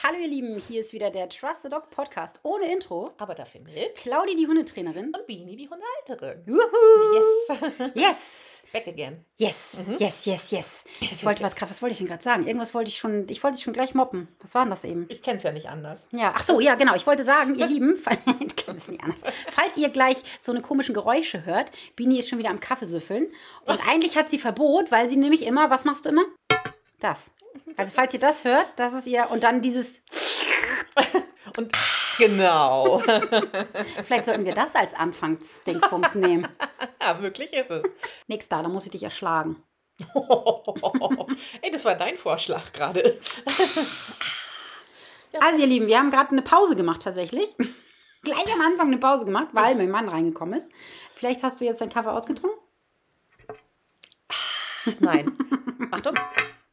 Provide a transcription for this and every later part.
Hallo ihr Lieben, hier ist wieder der Trust the Dog Podcast ohne Intro. Aber dafür mit. Claudi, die Hundetrainerin. Und Bini, die Hundehalterin. Juhu! Yes. Yes! Back again. Yes, yes, yes, yes. Ich yes, wollte yes. was, grad- was wollte ich denn gerade sagen? Irgendwas wollte ich schon, ich wollte dich schon gleich moppen. Was war denn das eben? Ich kenne es ja nicht anders. Ja, ach so, ja, genau. Ich wollte sagen, ihr Lieben, ich es nicht anders. falls ihr gleich so eine komischen Geräusche hört, Bini ist schon wieder am Kaffeesüffeln. Und eigentlich hat sie Verbot, weil sie nämlich immer, was machst du immer? Das. Also falls ihr das hört, das ist ihr, und dann dieses, Und genau. vielleicht sollten wir das als Anfangsdingsbums nehmen. ja, wirklich ist es. Nix da, da muss ich dich erschlagen. Ey, das war dein Vorschlag gerade. Also ihr Lieben, wir haben gerade eine Pause gemacht tatsächlich. Gleich am Anfang eine Pause gemacht, weil mein Mann reingekommen ist. Vielleicht hast du jetzt deinen Kaffee ausgetrunken? Nein. Achtung,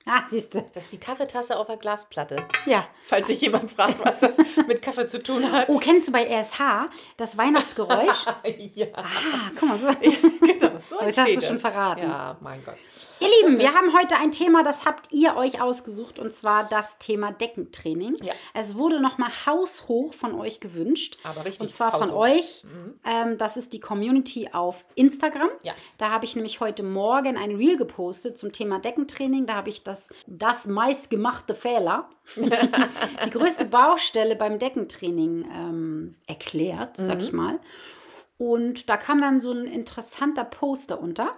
Ah, siehst du. das ist die Kaffeetasse auf der Glasplatte. Ja. Falls sich jemand fragt, was das mit Kaffee zu tun hat. Oh, kennst du bei RSH das Weihnachtsgeräusch? ja. Ah, guck mal, so. genau, so jetzt hast du schon es. verraten. Ja, mein Gott. Ihr Lieben, wir haben heute ein Thema, das habt ihr euch ausgesucht, und zwar das Thema Deckentraining. Ja. Es wurde nochmal haushoch von euch gewünscht. Aber richtig. Und zwar von euch. Mhm. Ähm, das ist die Community auf Instagram. Ja. Da habe ich nämlich heute Morgen ein Reel gepostet zum Thema Deckentraining. Da habe ich das, das meistgemachte Fehler, die größte Baustelle beim Deckentraining ähm, erklärt, sag Mhm. ich mal. Und da kam dann so ein interessanter Post darunter.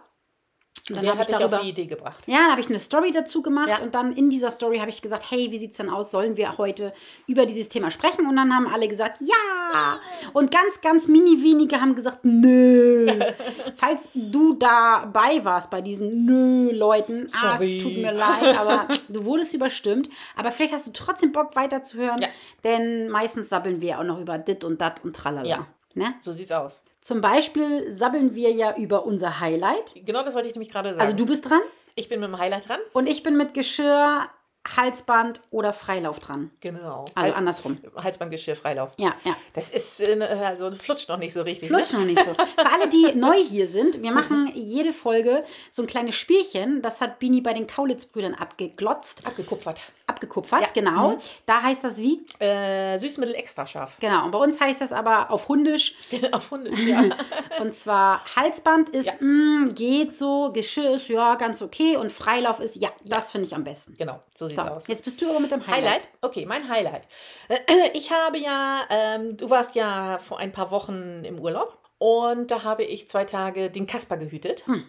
Und dann habe ich dich auf darüber. die Idee gebracht. Ja, dann habe ich eine Story dazu gemacht Ja. und dann in dieser Story habe ich gesagt, hey, wie sieht's denn aus? Sollen wir heute über dieses Thema sprechen? Und dann haben alle gesagt, ja. Und ganz, ganz mini wenige haben gesagt, nö. Falls du dabei warst bei diesen nö-Leuten, ah, es tut mir leid, aber du wurdest überstimmt. Aber vielleicht hast du trotzdem Bock weiterzuhören, Ja. denn meistens sabbeln wir auch noch über dit und dat und tralala. Ja. Ne? So sieht's aus. Zum Beispiel sabbeln wir ja über unser Highlight. Genau das wollte ich nämlich gerade sagen. Also du bist dran ich bin mit dem Highlight dran. und ich bin mit Geschirr, Halsband oder Freilauf dran. Genau. Also Hals, andersrum. Halsbandgeschirr, Freilauf. Ja, ja. Das ist, äh, also flutscht noch nicht so richtig. Flutsch Ne? noch nicht so. Für alle, die neu hier sind, wir machen jede Folge so ein kleines Spielchen. Das hat Bini bei den Kaulitz-Brüdern abgeglotzt, Abgekupfert. Abgekupfert, Ja. genau. Mhm. Da heißt das wie? Äh, Süßmittel extra scharf. Genau. Und bei uns heißt das aber auf Hundisch. Auf Hunde, ja. Und zwar Halsband ist, Ja. mh, geht so, Geschirr ist ja ganz okay und Freilauf ist, ja, das finde ich am besten. genau, so sieht's So, aus. jetzt bist du aber mit dem Highlight. Highlight? Okay, mein Highlight. Ich habe ja, ähm, du warst ja vor ein paar Wochen im Urlaub und da habe ich zwei Tage den Kasper gehütet. Hm.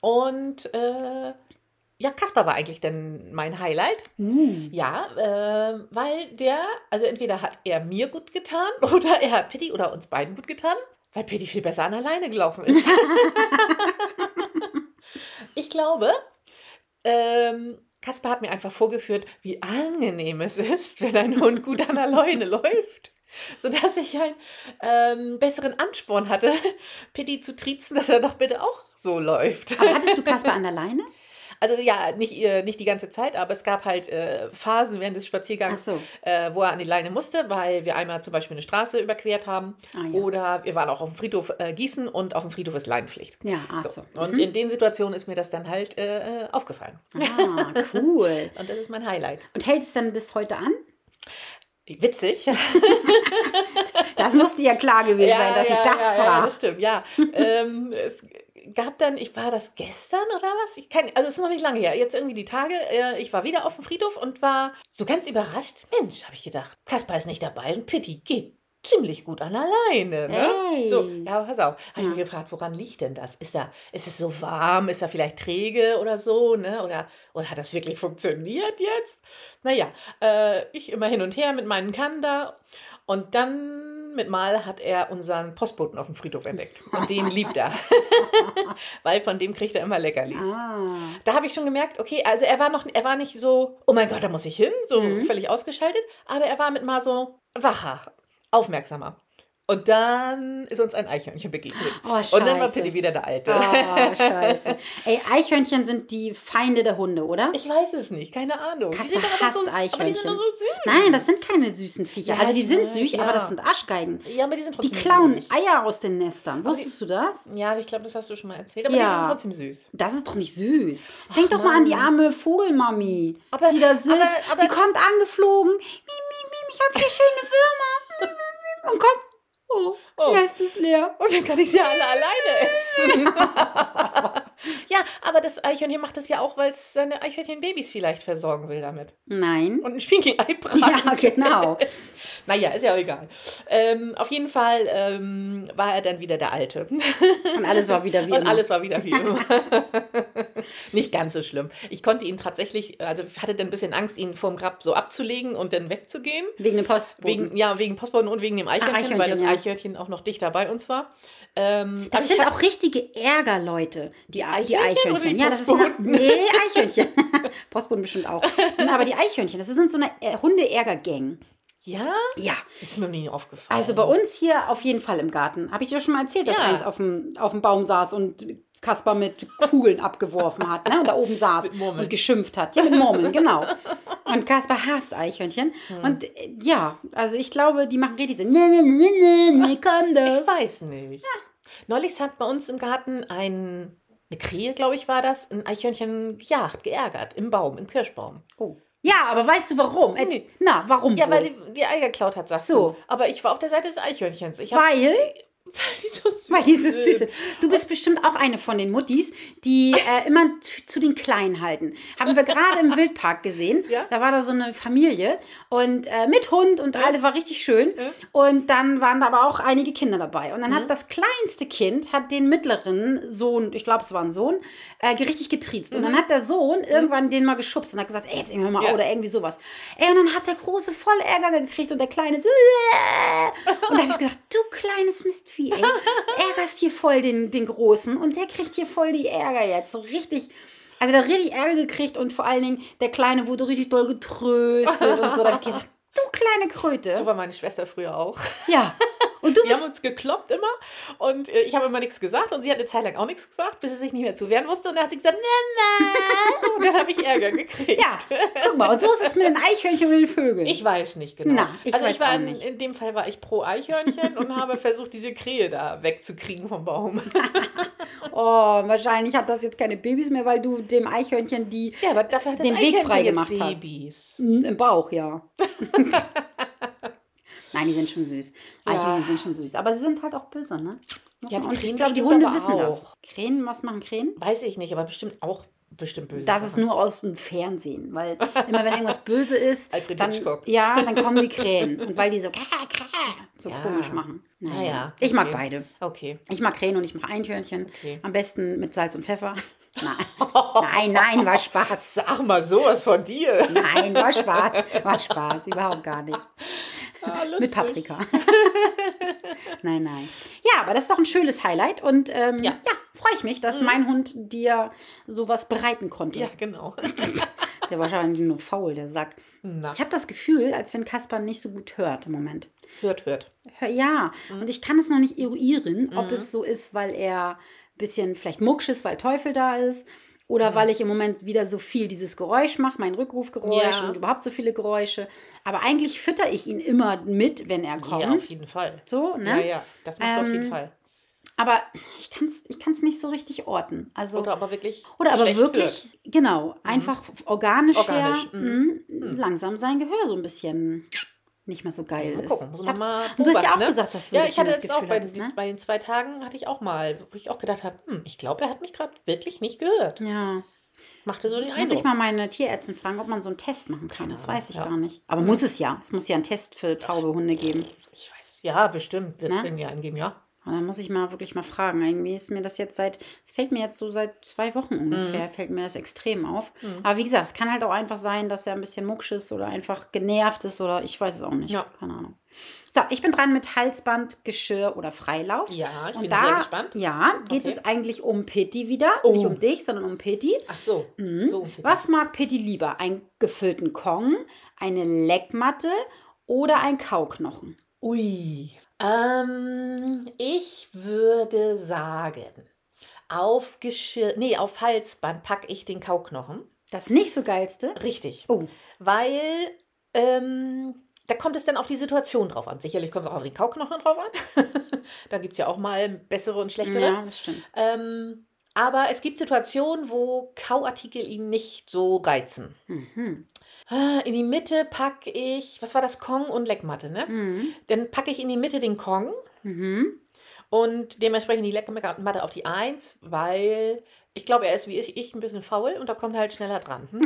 Und äh, ja, Kasper war eigentlich dann mein Highlight. Uh. Ja, äh, weil der, also entweder hat er mir gut getan oder er hat Pitti oder uns beiden gut getan, weil Pitti viel besser an alleine gelaufen ist. ich glaube, ähm, Kasper hat mir einfach vorgeführt, wie angenehm es ist, wenn ein Hund gut an alleine läuft. Sodass ich einen ähm, besseren Ansporn hatte, Pitti zu triezen, dass er doch bitte auch so läuft. Aber hattest du Kasper an der Leine? Also ja, nicht, äh, nicht die ganze Zeit, aber es gab halt äh, Phasen während des Spaziergangs, so. äh, wo er an die Leine musste, weil wir einmal zum Beispiel eine Straße überquert haben Ah, ja. oder wir waren auch auf dem Friedhof äh, Gießen und auf dem Friedhof ist Leinenpflicht. Ja, ach so. So. Und Mhm. in den Situationen ist mir das dann halt äh, äh, aufgefallen. Ah, cool. Und das ist mein Highlight. Und hält es dann bis heute an? Witzig. Das musste ja klar gewesen sein, dass ich das ja, ja, frage. das stimmt, ja. ähm, es gab dann, ich war das gestern oder was? Ich kann, also es ist noch nicht lange her. Jetzt irgendwie die Tage. Äh, ich war wieder auf dem Friedhof und war so ganz überrascht. Mensch, habe ich gedacht, Kaspar ist nicht dabei und Pitti geht ziemlich gut an alleine. Ne? Ey. So, ja, pass auf. Habe ich Ja. mich gefragt, woran liegt denn das? Ist, er, ist es so warm? Ist er vielleicht träge oder so? Ne? Oder, oder hat das wirklich funktioniert jetzt? Naja, äh, ich immer hin und her mit meinen Kannen da. Und dann mit Mal hat er unseren Postboten auf dem Friedhof entdeckt. Und den liebt er. Weil von dem kriegt er immer Leckerlis. Ah. Da habe ich schon gemerkt, okay, also er war noch, er war nicht so, oh mein Gott, da muss ich hin, so Mhm. völlig ausgeschaltet, aber er war mit mal so wacher, aufmerksamer. Und dann ist uns ein Eichhörnchen begegnet. Oh, scheiße. Und dann war Pitti wieder der Alte. Oh, scheiße. Ey, Eichhörnchen sind die Feinde der Hunde, oder? Ich weiß es nicht, keine Ahnung. Kasper hasst aber die sind doch so süß. Nein, das sind keine süßen Viecher. Ja, also die sind süß, ja. aber das sind Arschgeigen. Ja, aber die sind Die trotzdem klauen süß. Eier aus den Nestern. Wusstest du das? Ja, ich glaube, das hast du schon mal erzählt. Aber Ja. die sind trotzdem süß. Das ist doch nicht süß. Denk doch mal an die Mann. arme Vogelmami, Aber- die da sitzt. aber- aber- die kommt angeflogen. Mi, mi, ich habe hier schöne Würmer. Hier ist es leer. Und dann kann ich sie alle alleine essen. ja, aber das Eichhörnchen macht das ja auch, weil es seine Eichhörnchenbabys vielleicht versorgen will damit. Nein. Und ein Spiegelei braten. Ja, genau. Naja, ist ja auch egal. Ähm, auf jeden Fall ähm, war er dann wieder der Alte. Und alles war wieder wie Und immer. alles war wieder wie immer. Nicht ganz so schlimm. Ich konnte ihn tatsächlich, also hatte dann ein bisschen Angst, ihn vom Grab so abzulegen und dann wegzugehen. Wegen dem Postboten. Wegen, ja, wegen Postboten und wegen dem Eichhörnchen, Eichhörnchen, weil das ja. Eichhörnchen auch noch dichter bei uns war. Ähm, Das sind auch richtige Ärgerleute, die, Ei- die Eichhörnchen oder Eichhörnchen. die ja, das ist eine? Nee, Eichhörnchen. Postboten bestimmt auch. Aber die Eichhörnchen, das sind so eine äh, Hunde-Ärger-Gang. Ja, Ja, ist mir nie aufgefallen. also bei uns hier auf jeden Fall im Garten. Habe ich dir schon mal erzählt, dass Ja. eins auf dem, auf dem Baum saß und Kaspar mit Kugeln abgeworfen hat, ne? Und da oben saß und geschimpft hat. Ja, mit Murmeln, genau. Und Kaspar hasst Eichhörnchen. Hm. Und äh, ja, also ich glaube, die machen richtig so, nee, nee, nee, komm doch. Ich weiß nicht. Neulich hat bei uns im Garten ein, eine Krähe, glaube ich, war das, ein Eichhörnchen gejagt, geärgert, im Baum, im Kirschbaum. Oh. Ja, aber weißt du warum? Jetzt, Nee. Na, warum Ja, wohl? weil die, die Eier geklaut hat, sagst So. du. Aber ich war auf der Seite des Eichhörnchens. Ich hab, Weil? Weil die so süß Weil die so süß sind. Du bist bestimmt auch eine von den Muttis, die äh, immer zu den Kleinen halten. Haben wir gerade im Wildpark gesehen. Ja. Da war da so eine Familie und äh, mit Hund und Ja. alles war richtig schön. Ja. Und dann waren da aber auch einige Kinder dabei. Und dann Mhm. hat das kleinste Kind hat den mittleren Sohn, ich glaube es war ein Sohn, äh, richtig getriezt. Und dann hat der Sohn irgendwann den mal geschubst und hat gesagt, ey, jetzt irgendwann mal Mhm. Oder irgendwie sowas. Ey, und dann hat der große voll Ärger gekriegt und der kleine so. Und da habe ich gedacht, du kleines Mistvieh, ey, ärgerst hier voll den, den Großen und der kriegt hier voll die Ärger jetzt. So richtig. Also der hat richtig Ärger gekriegt und vor allen Dingen der Kleine wurde richtig doll getröstet und so. Da habe ich gedacht, du kleine Kröte. So war meine Schwester früher auch. Ja. Und du Wir haben uns gekloppt immer und äh, ich habe immer nichts gesagt und sie hat eine Zeit lang auch nichts gesagt, bis sie sich nicht mehr zu wehren wusste und dann hat sie gesagt, na, na. Und dann habe ich Ärger gekriegt. Ja, guck mal, und so ist es mit den Eichhörnchen und den Vögeln. Ich weiß nicht genau. Na, ich also ich war in, in dem Fall war ich pro Eichhörnchen und habe versucht, diese Krähe da wegzukriegen vom Baum. Oh, wahrscheinlich hat das jetzt keine Babys mehr, weil du dem Eichhörnchen die Ja, aber dafür hat das Den Weg frei gemacht hast. Babys. Hm, im Bauch, ja. Nein, die sind schon süß. Eichhörnchen sind schon süß. Aber sie sind halt auch böse, ne? Ja, die und ich glaube, die Hunde wissen das. auch. Krähen, was machen Krähen? Weiß ich nicht, aber bestimmt auch bestimmt böse. Das ist nur aus dem Fernsehen, weil immer wenn irgendwas böse ist, Alfred dann, Hitchcock. ja, dann kommen die Krähen. Und weil die so, so Ja. komisch machen. Naja, Ich mag okay. beide. Okay, Ich mag Krähen und ich mag Einhörnchen. okay. Am besten mit Salz und Pfeffer. Nein, nein, nein, war Spaß. Sag mal sowas von dir. Nein, war Spaß. War Spaß, überhaupt gar nicht. Ah, Mit. Paprika. nein, nein. Ja, aber das ist doch ein schönes Highlight und ähm, ja, Ja. freue ich mich, dass Mhm. mein Hund dir sowas bereiten konnte. Ja, genau. Der war wahrscheinlich nur faul, der Sack. Na, Ich habe das Gefühl, als wenn Kaspar nicht so gut hört im Moment. hört, hört. Hör- Ja, Mhm. und ich kann es noch nicht eruieren, ob Mhm. es so ist, weil er ein bisschen vielleicht mucksch ist, weil Teufel da ist. Oder Mhm. weil ich im Moment wieder so viel dieses Geräusch mache, mein Rückrufgeräusch Ja. und überhaupt so viele Geräusche. Aber eigentlich fütter ich ihn immer mit, wenn er Ja, auf kommt. jeden Fall. so, Ja, ne? ja, das machst du auf jeden Ähm, Fall. Aber ich kann es ich kann's nicht so richtig orten. Also, Oder aber wirklich. oder aber wirklich, genau, einfach organisch, Organisch, her, mhm. mh, langsam sein Gehör so ein bisschen nicht mehr so geil Mal ist. gucken, muss Ich man mal du hast ja auch ne? gesagt, dass du Ja, ich hatte jetzt auch bei, hattest, ne? bei den zwei Tagen hatte ich auch mal, wo ich auch gedacht habe, hm, ich glaube, er hat mich gerade wirklich nicht gehört. Ja. Machte so den Muss ich Eindruck. mal meine Tierärztin fragen, ob man so einen Test machen kann. Das Ahnung, weiß ich ja. gar nicht. Aber muss es ja. Es muss ja einen Test für taube Hunde geben. Ich weiß, ja, bestimmt wird es Ne? irgendwie eingeben, ja. Und dann muss ich mal wirklich mal fragen. Irgendwie ist mir das jetzt seit, es fällt mir jetzt so seit zwei Wochen ungefähr, fällt mir das extrem auf. Mhm. Aber wie gesagt, es kann halt auch einfach sein, dass er ein bisschen mucksch ist oder einfach genervt ist oder ich weiß es auch nicht. Ja. Keine Ahnung. So, ich bin dran mit Halsband, Geschirr oder Freilauf. Ja, ich Und bin da, sehr gespannt. ja, geht Okay. es eigentlich um Pitti wieder. Oh. Nicht um dich, sondern um Pitti. Ach so. Mhm. so. Was mag Pitti lieber? Einen gefüllten Kong, eine Leckmatte oder ein Kauknochen? Ui. Ähm, ich würde sagen, auf Geschirr, nee, auf Halsband packe ich den Kauknochen. Das nicht so geilste? Richtig. Oh, Weil ähm, da kommt es dann auf die Situation drauf an. Sicherlich kommt es auch auf den Kauknochen drauf an. da gibt es ja auch mal bessere und schlechtere. ja, das stimmt. Ähm, Aber es gibt Situationen, wo Kauartikel ihn nicht so reizen. Mhm. Ah, In die Mitte packe ich, was war das, Kong und Leckmatte, ne? Mhm. Dann packe ich in die Mitte den Kong Mhm. und dementsprechend die Leckmatte auf die 1, weil ich glaube, er ist wie ich, ich ein bisschen faul und da kommt er halt schneller dran.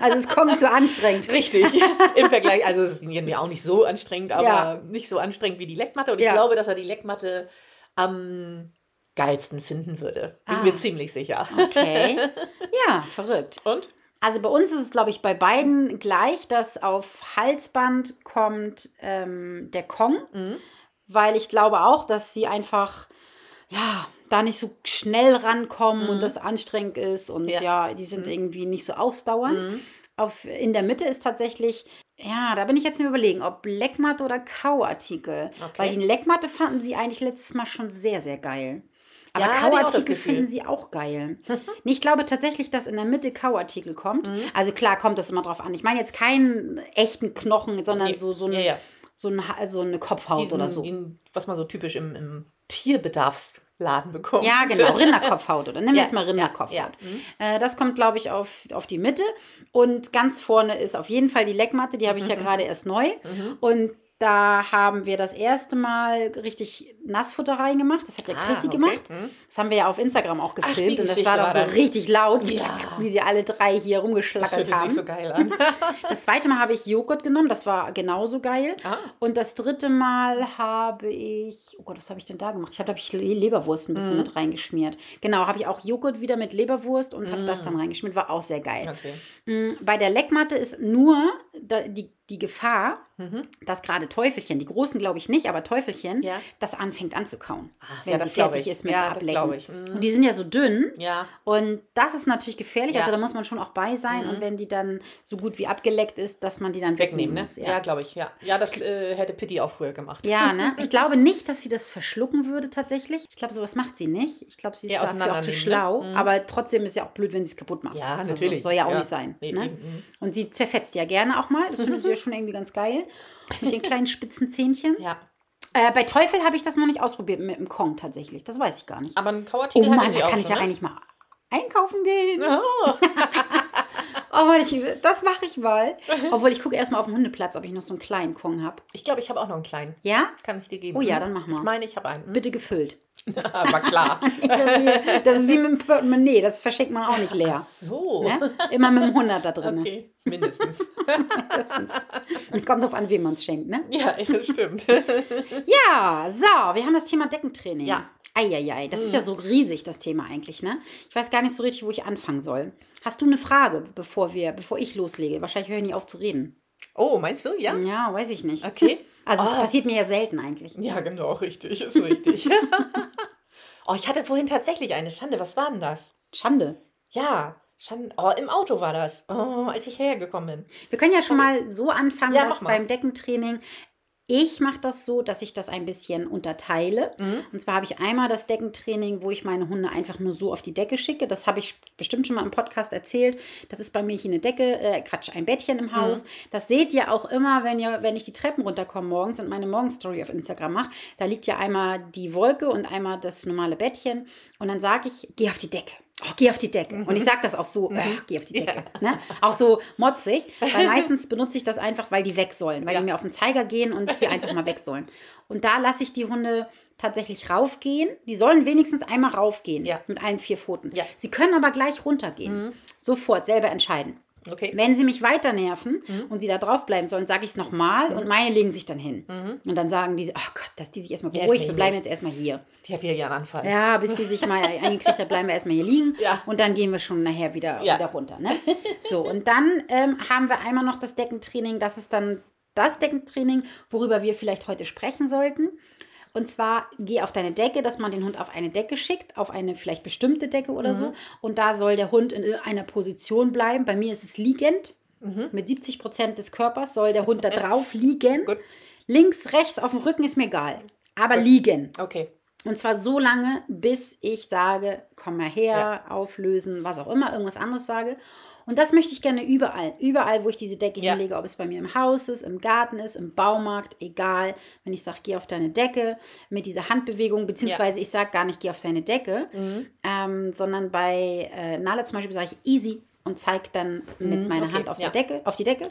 Also es kommt zu anstrengend. Richtig. Im Vergleich, also es ist mir auch nicht so anstrengend, aber Ja. nicht so anstrengend wie die Leckmatte. Und ich Ja. glaube, dass er die Leckmatte am geilsten finden würde. Bin Ah. mir ziemlich sicher. Okay. Ja, verrückt. Und? Also bei uns ist es, glaube ich, bei beiden gleich, dass auf Halsband kommt ähm, der Kong, Mhm. weil ich glaube auch, dass sie einfach, ja, da nicht so schnell rankommen Mhm. und das anstrengend ist und ja, Ja. die sind Mhm. irgendwie nicht so ausdauernd. Mhm. Auf, in der Mitte ist tatsächlich, ja, da bin ich jetzt im Überlegen, ob Leckmatte oder Kauartikel. Okay. Weil die Leckmatte fanden sie eigentlich letztes Mal schon sehr, sehr geil. Aber Ja, Kauartikel finden sie auch geil. Nee, ich glaube tatsächlich, dass in der Mitte Kauartikel kommt. Mhm. Also klar kommt das immer drauf an. Ich meine jetzt keinen echten Knochen, sondern Nee. so, so, ein, Ja, ja. so, ein, Ha- so eine Kopfhaut Diesen, oder so. den- was man so typisch im, im Tierbedarfsladen bekommt. Ja, genau, Rinderkopfhaut oder nimm Ja, jetzt mal ja, Rinderkopfhaut. ja. Mhm. Äh, das kommt, glaube ich, auf, auf die Mitte. Und ganz vorne ist auf jeden Fall die Leckmatte, die habe ich ja gerade erst neu. Mhm. Und da haben wir das erste Mal richtig Nassfutter reingemacht. Das hat der Ah, Chrissy okay. gemacht. Mhm. Das haben wir ja auf Instagram auch gefilmt. und das war doch so das. richtig laut, Ja. wie sie alle drei hier Das rumgeschlackert sich haben. so geil an. Das zweite Mal habe ich Joghurt genommen. Das war genauso geil. ah, Und das dritte Mal habe ich, oh Gott, was habe ich denn da gemacht? Ich habe, glaube ich, Le- Leberwurst ein bisschen Mhm. mit reingeschmiert. Genau, habe ich auch Joghurt wieder mit Leberwurst und habe Mhm. das dann reingeschmiert. War auch sehr geil. okay. Mm, Bei der Leckmatte ist nur die, die Gefahr, Mhm. dass gerade Teufelchen, die großen glaube ich nicht, aber Teufelchen, Ja. das anfängt anzukauen, Ah, wenn ja, das fertig ich. ist mit ja, Ablecken. ich. Mhm. Und die sind ja so dünn ja, und das ist natürlich gefährlich, also da muss man schon auch bei sein Mhm. und wenn die dann so gut wie abgeleckt ist, dass man die dann wegnehmen wegnehmen, ne? muss. Ja, glaube ich, ja. Ja, das äh, hätte Pitti auch früher gemacht. Ja, ne? Ich glaube nicht, dass sie das verschlucken würde tatsächlich. Ich glaube, sowas macht sie nicht. Ich glaube, sie ist dafür auch zu ne? schlau. Mhm. Aber trotzdem ist ja auch blöd, wenn sie es kaputt macht. Ja, Also, natürlich. soll ja auch nicht sein. Nee, ne? eben, mhm. Und sie zerfetzt ja gerne auch mal. Das findet sie ja schon irgendwie ganz geil. Mit den kleinen spitzen Zähnchen. Ja, Äh, bei Teufel habe ich das noch nicht ausprobiert mit dem Kong tatsächlich. Das weiß ich gar nicht. aber ein Oh Kauartikel hatte Mann, sie da auch kann ich schon, ja ne? eigentlich mal einkaufen gehen. Oh. Oh, ich, das mache ich mal. Obwohl, ich gucke erstmal auf dem Hundeplatz, ob ich noch so einen kleinen Kong habe. Ich glaube, ich habe auch noch einen kleinen. Ja? Kann ich dir geben? Oh ja, Mhm. dann mach mal. Ich meine, ich habe einen. Bitte gefüllt. Aber klar. Das ist, wie, das ist wie mit dem Portemonnaie. Das verschenkt man auch nicht leer. Ach so. Ne? Immer mit dem 100 da drin. Okay, mindestens. Kommt drauf an, wem man es schenkt, ne? ja, ja, stimmt. Ja, so, wir haben das Thema Deckentraining. Ja. Eieiei, das ist ja so riesig, das Thema eigentlich, ne? Ich weiß gar nicht so richtig, wo ich anfangen soll. Hast du eine Frage, bevor wir, bevor ich loslege? Wahrscheinlich höre ich nie auf zu reden. Oh, meinst du? Ja? Ja, weiß ich nicht. Okay. Also es Oh. passiert mir ja selten eigentlich. Ja, genau, richtig. Ist richtig. oh, ich hatte vorhin tatsächlich eine Schande. Was war denn das? Schande. Ja, Schande. Oh, im Auto war das. Oh, als ich hergekommen bin. Wir können ja schon mal so anfangen, Ja, dass beim Deckentraining ich mache das so, dass ich das ein bisschen unterteile. Mhm. Und zwar habe ich einmal das Deckentraining, wo ich meine Hunde einfach nur so auf die Decke schicke. Das habe ich bestimmt schon mal im Podcast erzählt. Das ist bei mir hier eine Decke, äh, Quatsch, ein Bettchen im Haus. Das seht ihr auch immer, wenn ihr, wenn ich die Treppen runterkomme morgens und meine Morgenstory auf Instagram mache. Da liegt ja einmal die Wolke und einmal das normale Bettchen. Und dann sage ich, geh auf die Decke. Oh, geh auf die Decke. Und ich sage das auch so, äh, geh auf die Decke. Ne? Auch so motzig, weil meistens benutze ich das einfach, weil die weg sollen, weil Ja. die mir auf den Zeiger gehen und sie einfach mal weg sollen. Und da lasse ich die Hunde tatsächlich raufgehen. Die sollen wenigstens einmal raufgehen Ja. mit allen vier Pfoten. Ja. Sie können aber gleich runtergehen. Mhm. Sofort selber entscheiden. Okay. Wenn sie mich weiter nerven Mhm. und sie da drauf bleiben sollen, sage ich es nochmal und meine legen sich dann hin. Mhm. Und dann sagen die, oh Gott, dass die sich erstmal beruhigt, wir bleiben jetzt erstmal hier. Die hat wieder ihren Anfall. Ja, bis die sich mal eingekriegt hat, bleiben wir erstmal hier liegen. Ja. Und dann gehen wir schon nachher wieder, Ja. wieder runter. Ne? So, und dann ähm, haben wir einmal noch das Deckentraining. Das ist dann das Deckentraining, worüber wir vielleicht heute sprechen sollten. Und zwar geh auf deine Decke, dass man den Hund auf eine Decke schickt, auf eine vielleicht bestimmte Decke oder Mhm. so. Und da soll der Hund in einer Position bleiben. Bei mir ist es liegend. Mhm. Mit 70 Prozent des Körpers soll der Hund da drauf liegen. Gut. Links, rechts, auf dem Rücken ist mir egal. Aber Gut. liegen. Okay. Und zwar so lange, bis ich sage, komm mal her, auflösen, was auch immer, irgendwas anderes sage. Und das möchte ich gerne überall. Überall, wo ich diese Decke Ja. hinlege, ob es bei mir im Haus ist, im Garten ist, im Baumarkt, egal. Wenn ich sage, geh auf deine Decke mit dieser Handbewegung, beziehungsweise ich sage gar nicht, geh auf deine Decke, Mhm. ähm, sondern bei äh, Nala zum Beispiel sage ich easy und zeige dann mit Mhm, meiner okay, Hand auf, ja. der Decke, auf die Decke.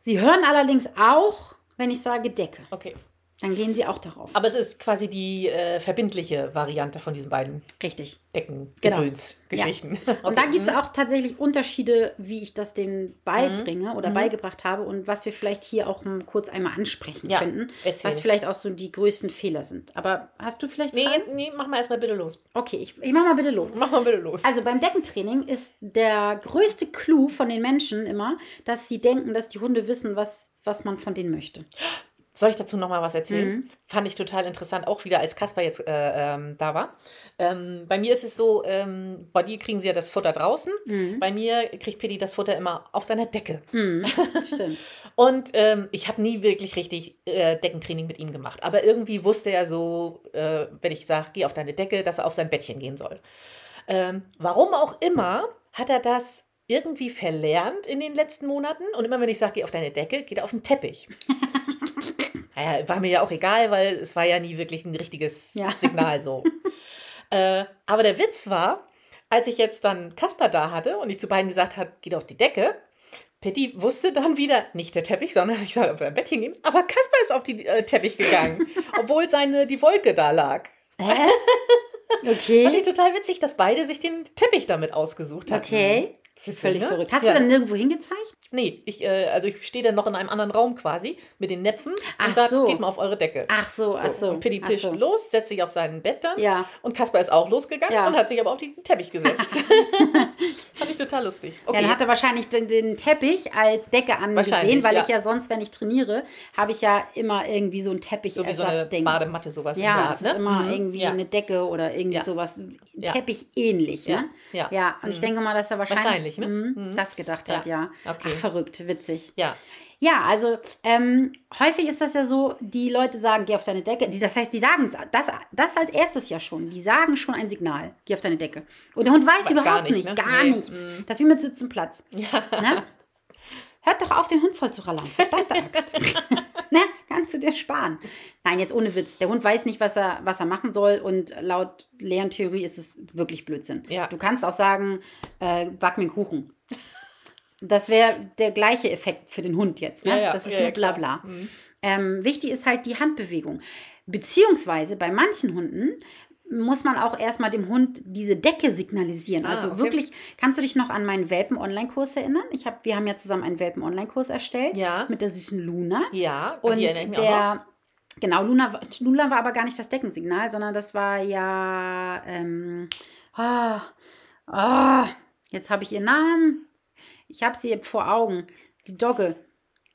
Sie hören allerdings auch, wenn ich sage Decke. Okay. Dann gehen sie auch darauf. Aber es ist quasi die äh, verbindliche Variante von diesen beiden Richtig. Decken, Genau. Geschichten. Okay. Und da gibt es mhm. auch tatsächlich Unterschiede, wie ich das denen beibringe oder Mhm. beigebracht habe und was wir vielleicht hier auch kurz einmal ansprechen Ja, könnten. erzähl. Was vielleicht auch so die größten Fehler sind. Aber hast du vielleicht Nee, Fragen? nee, mach mal erstmal bitte los. Okay, ich, ich mach mal bitte los. Mach mal bitte los. Also beim Deckentraining ist der größte Clou von den Menschen immer, dass sie denken, dass die Hunde wissen, was, was man von denen möchte. Soll ich dazu noch mal was erzählen? Mhm. Fand ich total interessant, auch wieder als Kasper jetzt äh, ähm, da war. Ähm, bei mir ist es so, ähm, bei dir kriegen sie ja das Futter draußen. Mhm. Bei mir kriegt Pitti das Futter immer auf seiner Decke. Mhm. Stimmt. Und ähm, ich habe nie wirklich richtig äh, Deckentraining mit ihm gemacht. Aber irgendwie wusste er so, äh, wenn ich sage, geh auf deine Decke, dass er auf sein Bettchen gehen soll. Ähm, warum auch immer hat er das irgendwie verlernt in den letzten Monaten. Und immer wenn ich sage, geh auf deine Decke, geht er auf den Teppich. naja, war mir ja auch egal, weil es war ja nie wirklich ein richtiges Ja. Signal so. äh, aber der Witz war, als ich jetzt dann Kasper da hatte und ich zu beiden gesagt habe, geht auf die Decke, Pitti wusste dann wieder, nicht der Teppich, sondern ich soll auf ein Bettchen gehen. Aber Kasper ist auf die äh, Teppich gegangen, obwohl seine, die Wolke da lag. Hä? Fand Fand ich Okay. total witzig, dass beide sich den Teppich damit ausgesucht haben. Okay. Witzig, Völlig ne? verrückt. Hast ja. du dann nirgendwo hingezeigt? Nee, ich, äh, also ich stehe dann noch in einem anderen Raum quasi mit den Näpfen Ach und sage, so. geht mal auf eure Decke. Ach so, ach so. Und Pitti pischt so. los, setzt sich auf sein Bett dann. Ja. Und Kasper ist auch losgegangen Ja. und hat sich aber auf den Teppich gesetzt. Fand ich total lustig. Okay, ja, dann hat er wahrscheinlich den, den Teppich als Decke angesehen, weil ja. ich ja sonst, wenn ich trainiere, habe ich ja immer irgendwie so ein so wie so eine. Badematte, sowas ja, es ne? ist immer Mhm. irgendwie eine Decke oder irgendwie sowas. Teppich ähnlich, ne? ja. Ja, und ich Mhm. denke mal, dass er wahrscheinlich, Wahrscheinlich, ne? mhm, Mhm. das gedacht hat, ja. Okay. Ach, verrückt, witzig. Ja, Ja, also ähm, häufig ist das ja so, die Leute sagen, geh auf deine Decke. Die, das heißt, die sagen das, das als erstes ja schon. Die sagen schon ein Signal, geh auf deine Decke. Und der Hund weiß Aber gar überhaupt nicht, nicht, ne? gar Nee, nichts. mm. Das ist wie mit Sitz und Platz. ja. Ne? Hört doch auf, den Hund voll zu rallern. Verdammte Axt. ne? Kannst du dir sparen. Nein, jetzt ohne Witz. Der Hund weiß nicht, was er, was er machen soll und laut Lerntheorie ist es wirklich Blödsinn. Ja. Du kannst auch sagen, äh, back mir einen Kuchen. Das wäre der gleiche Effekt für den Hund jetzt. Ne? Ja, ja, Das ist ja, nur ja, klar. Blabla. Mhm. Ähm, wichtig ist halt die Handbewegung. Beziehungsweise bei manchen Hunden muss man auch erstmal dem Hund diese Decke signalisieren. Ah, also okay. wirklich, kannst du dich noch an meinen Welpen-Online-Kurs erinnern? Ich hab, wir haben ja zusammen einen Welpen-Online-Kurs erstellt Ja. mit der süßen Luna. Ja, Und die erinnere ich mich auch der, genau, Luna, war- Luna war aber gar nicht das Deckensignal, sondern das war ja, ähm, ah, ah, jetzt habe ich ihren Namen. Ich habe sie vor Augen. Die Dogge.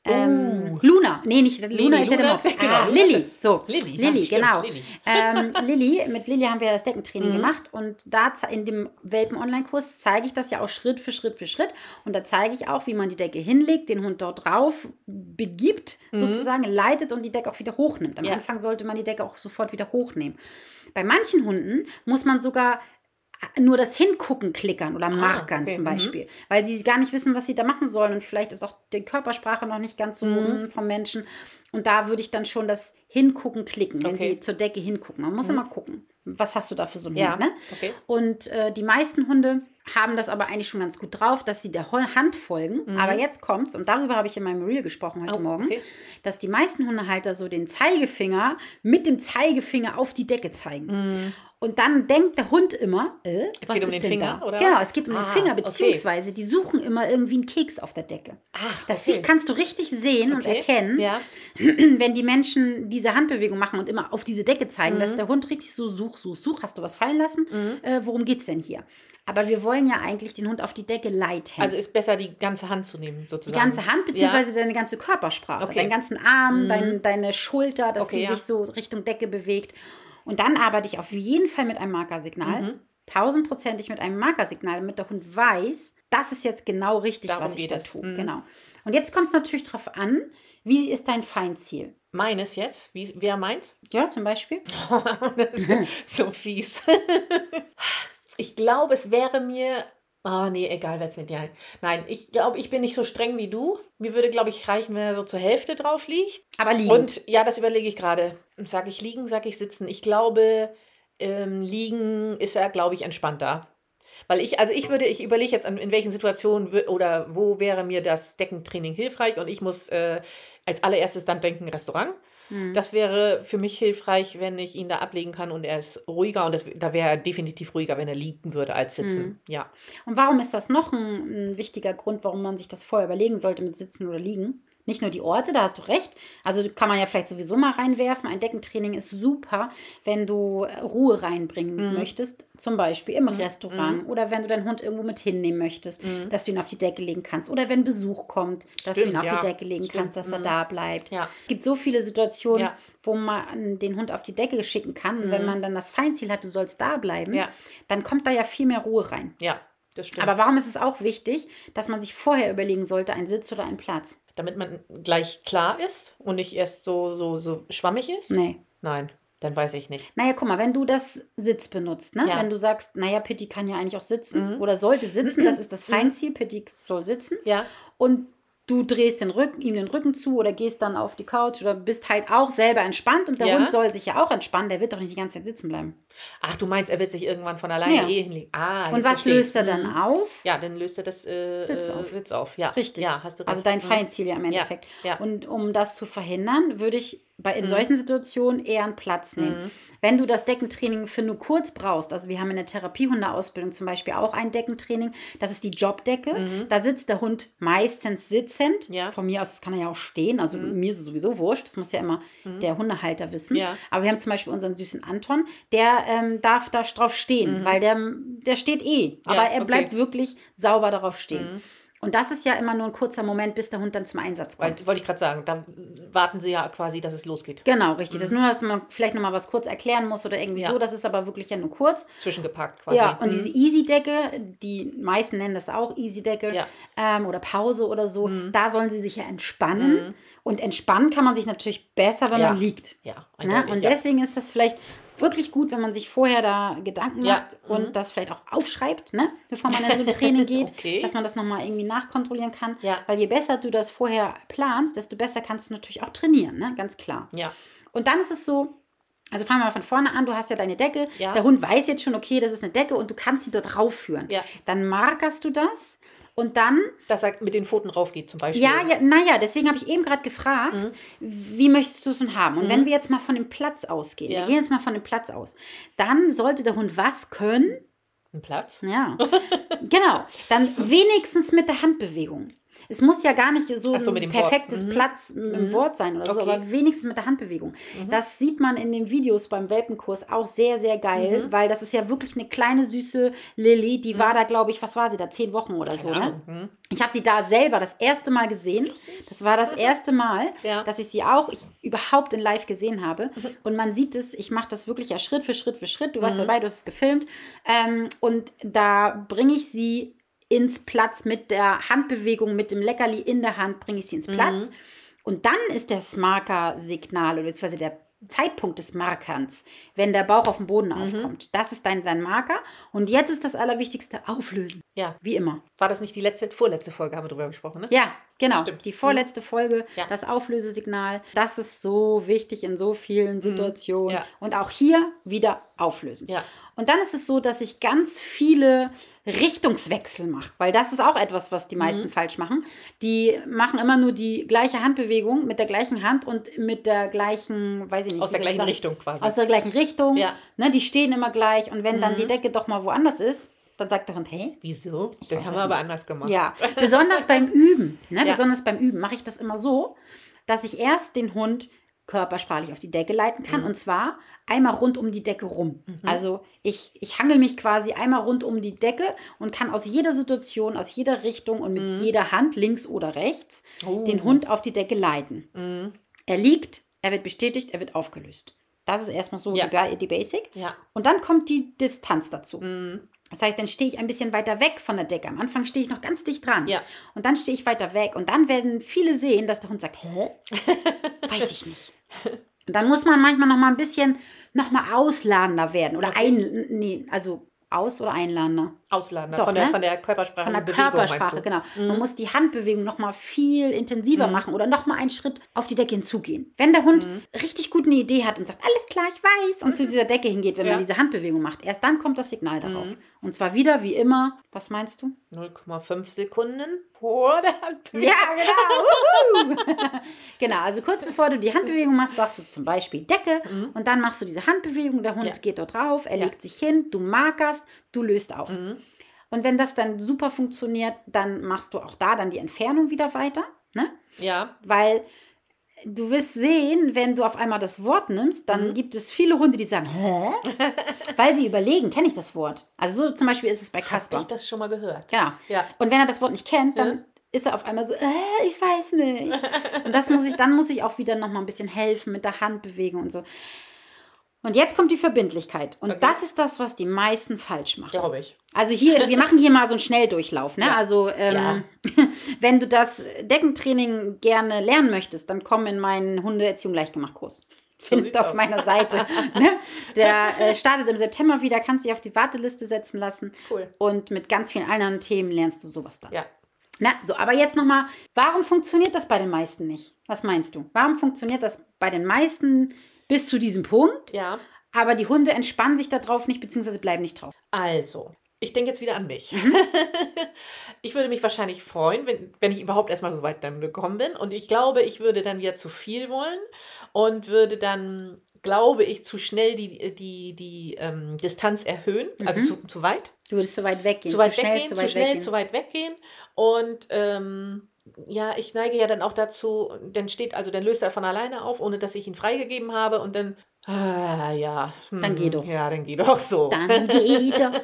Ähm, Oh. Luna. Nee, nicht Luna nee, ist ja der Luna Mops. genau, ah, Luna Lilly. So. Lilly, Lilly, genau. Lilly. ähm, Lilly, mit Lilly haben wir das Deckentraining Mhm. gemacht und da in dem Welpen-Online-Kurs zeige ich das ja auch Schritt für Schritt für Schritt und da zeige ich auch, wie man die Decke hinlegt, den Hund dort drauf begibt, Mhm. sozusagen leitet und die Decke auch wieder hochnimmt. Am Ja. Anfang sollte man die Decke auch sofort wieder hochnehmen. Bei manchen Hunden muss man sogar nur das Hingucken klickern oder markern Ah, okay, zum mhm. Beispiel, weil sie gar nicht wissen, was sie da machen sollen und vielleicht ist auch die Körpersprache noch nicht ganz so Mhm. vom Menschen und da würde ich dann schon das Hingucken klicken, wenn Okay. sie zur Decke hingucken. Man muss Mhm. immer gucken, was hast du da für so einen Ja, Hund, ne? okay. Und äh, die meisten Hunde haben das aber eigentlich schon ganz gut drauf, dass sie der Hand folgen. Mhm. Aber jetzt kommt's, und darüber habe ich in meinem Reel gesprochen heute Oh, Morgen, okay. dass die meisten Hundehalter so den Zeigefinger mit dem Zeigefinger auf die Decke zeigen. Mhm. Und dann denkt der Hund immer, äh, Es was geht um ist den denn Finger, da? oder Genau, was? es geht um Ah, den Finger, okay. beziehungsweise die suchen immer irgendwie einen Keks auf der Decke. Ach, Das okay. kannst du richtig sehen und Okay. erkennen, Ja. wenn die Menschen diese Handbewegung machen und immer auf diese Decke zeigen, Mhm. dass der Hund richtig so such, such, such, hast du was fallen lassen? Mhm. Äh, worum geht's denn hier? Aber wir wollen ja eigentlich den Hund auf die Decke leiten. Also ist besser, die ganze Hand zu nehmen, die sozusagen. ganze Hand, beziehungsweise deine ganze Körpersprache, Okay. deinen ganzen Arm, Mhm. dein, deine Schulter, dass Okay, die ja. sich so Richtung Decke bewegt. Und dann arbeite ich auf jeden Fall mit einem Markersignal. Mhm. Tausendprozentig mit einem Markersignal, damit der Hund weiß, das ist jetzt genau richtig, Darum was ich da tue. Mhm. Genau. Und jetzt kommt es natürlich darauf an, wie ist dein Feindziel? Meines jetzt? Wie, wer meins? Ja, zum Beispiel. das ist so fies. Ich glaube, es wäre mir Oh, nee, egal, wer es mit dir. Nein, ich glaube, ich bin nicht so streng wie du. Mir würde, glaube ich, reichen, wenn er so zur Hälfte drauf liegt. Aber liegen. Und ja, das überlege ich gerade. Sag ich liegen, sag ich sitzen. Ich glaube, ähm, liegen ist er, glaube ich, entspannter. Weil ich, also ich würde, ich überlege jetzt, in welchen Situationen oder wo wäre mir das Deckentraining hilfreich und ich muss äh, als allererstes dann denken, Restaurant. Hm. Das wäre für mich hilfreich, wenn ich ihn da ablegen kann und er ist ruhiger und das, da wäre er definitiv ruhiger, wenn er liegen würde als sitzen. Mhm. Ja. Und warum ist das noch ein, ein wichtiger Grund, warum man sich das vorher überlegen sollte mit Sitzen oder Liegen? Nicht nur die Orte, da hast du recht. Also kann man ja vielleicht sowieso mal reinwerfen. Ein Deckentraining ist super, wenn du äh, Ruhe reinbringen Mhm. möchtest. Zum Beispiel im Mhm. Restaurant oder wenn du deinen Hund irgendwo mit hinnehmen möchtest, Mhm. dass du ihn auf die Decke legen kannst. Oder wenn Besuch kommt, dass du ihn auf ja. die Decke legen Stimmt. kannst, dass er Mhm. da bleibt. Ja. Es gibt so viele Situationen, Ja. wo man den Hund auf die Decke schicken kann. Und wenn Mhm. man dann das Feinziel hat, du sollst da bleiben, Ja. dann kommt da ja viel mehr Ruhe rein. Ja, das stimmt. Aber warum ist es auch wichtig, dass man sich vorher überlegen sollte, ein Sitz oder ein Platz? Damit man gleich klar ist und nicht erst so, so, so schwammig ist? Nee. Nein, dann weiß ich nicht. Naja, guck mal, wenn du das Sitz benutzt, ne? Ja. wenn du sagst, naja, Pitti kann ja eigentlich auch sitzen Mhm. oder sollte sitzen, das ist das Feinziel, Pitti soll sitzen Ja. und du drehst den Rücken, ihm den Rücken zu oder gehst dann auf die Couch oder bist halt auch selber entspannt und der Ja. Hund soll sich ja auch entspannen, der wird doch nicht die ganze Zeit sitzen bleiben. Ach, du meinst, er wird sich irgendwann von alleine Ja. eh hinlegen. Ah, und was verstehe löst er dann Mhm. auf? Ja, dann löst er das äh, Sitz äh, auf. Sitz auf. Ja. Richtig. Ja, hast du recht. Also dein Mhm. Feinziel ja im Endeffekt. ja. Und um das zu verhindern, würde ich bei in Mhm. solchen Situationen eher einen Platz nehmen. Mhm. Wenn du das Deckentraining für nur kurz brauchst, also wir haben in der Therapiehundeausbildung zum Beispiel auch ein Deckentraining, das ist die Jobdecke. Mhm. Da sitzt der Hund meistens sitzend. Ja. Von mir aus kann er ja auch stehen. Also Mhm. mir ist es sowieso wurscht. Das muss ja immer Mhm. der Hundehalter wissen. Ja. Aber wir haben zum Beispiel unseren süßen Anton, der ähm, darf da drauf stehen, Mhm. weil der, der steht eh. Aber Ja, er okay. bleibt wirklich sauber darauf stehen. Mhm. Und das ist ja immer nur ein kurzer Moment, bis der Hund dann zum Einsatz kommt. Weil, wollte ich gerade sagen, da warten sie ja quasi, dass es losgeht. Genau, richtig. Das ist nur, dass man vielleicht nochmal was kurz erklären muss oder irgendwie Ja. so. Das ist aber wirklich ja nur kurz. Zwischengepackt quasi. Ja, und Mhm. diese Easy-Decke, die meisten nennen das auch Easy-Decke Ja. ähm, oder Pause oder so, Mhm. da sollen sie sich ja entspannen. Mhm. Und entspannen kann man sich natürlich besser, wenn Ja. man liegt. Ja, Ne? eindeutig, Und ja. deswegen ist das vielleicht wirklich gut, wenn man sich vorher da Gedanken Ja, macht und mhm. das vielleicht auch aufschreibt, ne? bevor man in so ein Training geht, Okay. dass man das nochmal irgendwie nachkontrollieren kann. Ja. Weil je besser du das vorher planst, desto besser kannst du natürlich auch trainieren, ne? ganz klar. Ja. Und dann ist es so, also fangen wir mal von vorne an, du hast ja deine Decke, Ja. der Hund weiß jetzt schon, okay, das ist eine Decke und du kannst sie dort raufführen. Ja. Dann markerst du das und dann, Dass er mit den Pfoten raufgeht zum Beispiel. ja, ja, naja, deswegen habe ich eben gerade gefragt, Mhm. wie möchtest du es nun haben? Und Mhm. wenn wir jetzt mal von dem Platz ausgehen, Ja. wir gehen jetzt mal von dem Platz aus, dann sollte der Hund was können? Ein Platz. Ja, genau, dann wenigstens mit der Handbewegung. Es muss ja gar nicht so so, ein mit dem Wort. perfektes Mhm. Platz im Mhm. Wort sein oder so, Okay. aber wenigstens mit der Handbewegung. Mhm. Das sieht man in den Videos beim Welpenkurs auch sehr, sehr geil, Mhm. weil das ist ja wirklich eine kleine, süße Lilly. Die war da, glaube ich, was war sie da? Zehn Wochen oder so, Keine ne? Ahnung. Mhm. Ich habe sie da selber das erste Mal gesehen. Das war das erste Mal, Ja. dass ich sie auch ich, überhaupt in live gesehen habe. Und man sieht es, ich mache das wirklich ja Schritt für Schritt für Schritt. Du warst Mhm. dabei, du hast es gefilmt. Ähm, und da bringe ich sie ins Platz mit der Handbewegung, mit dem Leckerli in der Hand, bringe ich sie ins Platz. Mhm. Und dann ist das Markersignal, oder beziehungsweise der Zeitpunkt des Markerns, wenn der Bauch auf dem Boden Mhm. aufkommt. Das ist dein, dein Marker. Und jetzt ist das Allerwichtigste, auflösen. Ja. Wie immer. War das nicht die letzte, vorletzte Folge, haben wir drüber gesprochen, ne? Ja, genau. Stimmt. Die vorletzte Folge, Ja. das Auflösesignal, das ist so wichtig in so vielen Situationen. Mhm. Ja. Und auch hier wieder auflösen. Ja. Und dann ist es so, dass ich ganz viele Richtungswechsel mache, weil das ist auch etwas, was die meisten Mhm. falsch machen. Die machen immer nur die gleiche Handbewegung mit der gleichen Hand und mit der gleichen, weiß ich nicht. Aus der ich gleichen sagen? Richtung quasi. Aus der gleichen Richtung. Ja. Ne, die stehen immer gleich und wenn dann Mhm. die Decke doch mal woanders ist, dann sagt der Hund, hey, Wieso? weiß Das haben wir aber anders gemacht. ja, besonders beim Üben. Ne? Ja. Besonders beim Üben mache ich das immer so, dass ich erst den Hund körpersprachlich auf die Decke leiten kann Mhm. und zwar einmal rund um die Decke rum. Mhm. Also ich, ich hangel mich quasi einmal rund um die Decke und kann aus jeder Situation, aus jeder Richtung und mit Mhm. jeder Hand, links oder rechts, Oh. den Hund auf die Decke leiten. Mhm. Er liegt, er wird bestätigt, er wird aufgelöst. Das ist erstmal so Ja. die, die Basic. Ja. Und dann kommt die Distanz dazu. Mhm. Das heißt, dann stehe ich ein bisschen weiter weg von der Decke. Am Anfang stehe ich noch ganz dicht dran. Ja. Und dann stehe ich weiter weg. Und dann werden viele sehen, dass der Hund sagt, hä? Weiß ich nicht. Und dann muss man manchmal noch mal ein bisschen noch mal ausladender werden. Oder Okay. ein, nee, also aus- oder einladender. Ausladen, Doch, von, der, ne? von der Körpersprache. Von der Bewegung, Körpersprache, genau. Man muss die Handbewegung noch mal viel intensiver Mhm. machen oder noch mal einen Schritt auf die Decke hinzugehen. Wenn der Hund Mhm. richtig gut eine Idee hat und sagt, alles klar, ich weiß, und zu dieser Decke hingeht, wenn Ja. man diese Handbewegung macht, erst dann kommt das Signal darauf. Und zwar wieder wie immer, was meinst du? 0,5 Sekunden vor der Handbewegung. Ja, genau. Genau, also kurz bevor du die Handbewegung machst, sagst du zum Beispiel Decke Mhm. und dann machst du diese Handbewegung, der Hund Ja. geht dort drauf, er Ja. legt sich hin, du markerst, du löst auf. Mhm. Und wenn das dann super funktioniert, dann machst du auch da dann die Entfernung wieder weiter, ne? Ja, Weil du wirst sehen, wenn du auf einmal das Wort nimmst, dann Mhm. gibt es viele Hunde, die sagen, hä? Weil sie überlegen, kenne ich das Wort? Also so zum Beispiel ist es bei habe Kasper. ich das schon mal gehört. Genau. Ja. Und wenn er das Wort nicht kennt, dann Ja. ist er auf einmal so, äh, ich weiß nicht. Und das muss ich, dann muss ich auch wieder noch mal ein bisschen helfen mit der Handbewegung und so. Und jetzt kommt die Verbindlichkeit. Und Okay. das ist das, was die meisten falsch machen. Glaube ich. Also hier, wir machen hier mal so einen Schnelldurchlauf. Ne? Ja. Also ähm, wenn du das Deckentraining gerne lernen möchtest, dann komm in meinen Hundeerziehung Leichtgemacht-Kurs. Findest du auf aus. meiner Seite. ne? Der äh, startet im September wieder, kannst dich auf die Warteliste setzen lassen. Cool. Und mit ganz vielen anderen Themen lernst du sowas dann. Ja. Na, so, aber jetzt nochmal, warum funktioniert das bei den meisten nicht? Was meinst du? Warum funktioniert das bei den meisten bis zu diesem Punkt, Ja. aber die Hunde entspannen sich darauf nicht, beziehungsweise bleiben nicht drauf? Also, ich denke jetzt wieder an mich. Mhm. ich würde mich wahrscheinlich freuen, wenn, wenn ich überhaupt erstmal so weit dann gekommen bin. Und ich glaube, ich würde dann wieder zu viel wollen und würde dann, glaube ich, zu schnell die, die, die ähm, Distanz erhöhen, also Mhm. zu, zu weit. Du würdest zu weit weggehen. zu weit schnell, weggehen, zu zu, weit schnell, weggehen. zu weit weggehen. Und ähm, ja, ich neige ja dann auch dazu, dann steht, also dann löst er von alleine auf, ohne dass ich ihn freigegeben habe und dann, ah, ja. Dann geh hm, doch. Ja, dann geh doch so. Dann geht er.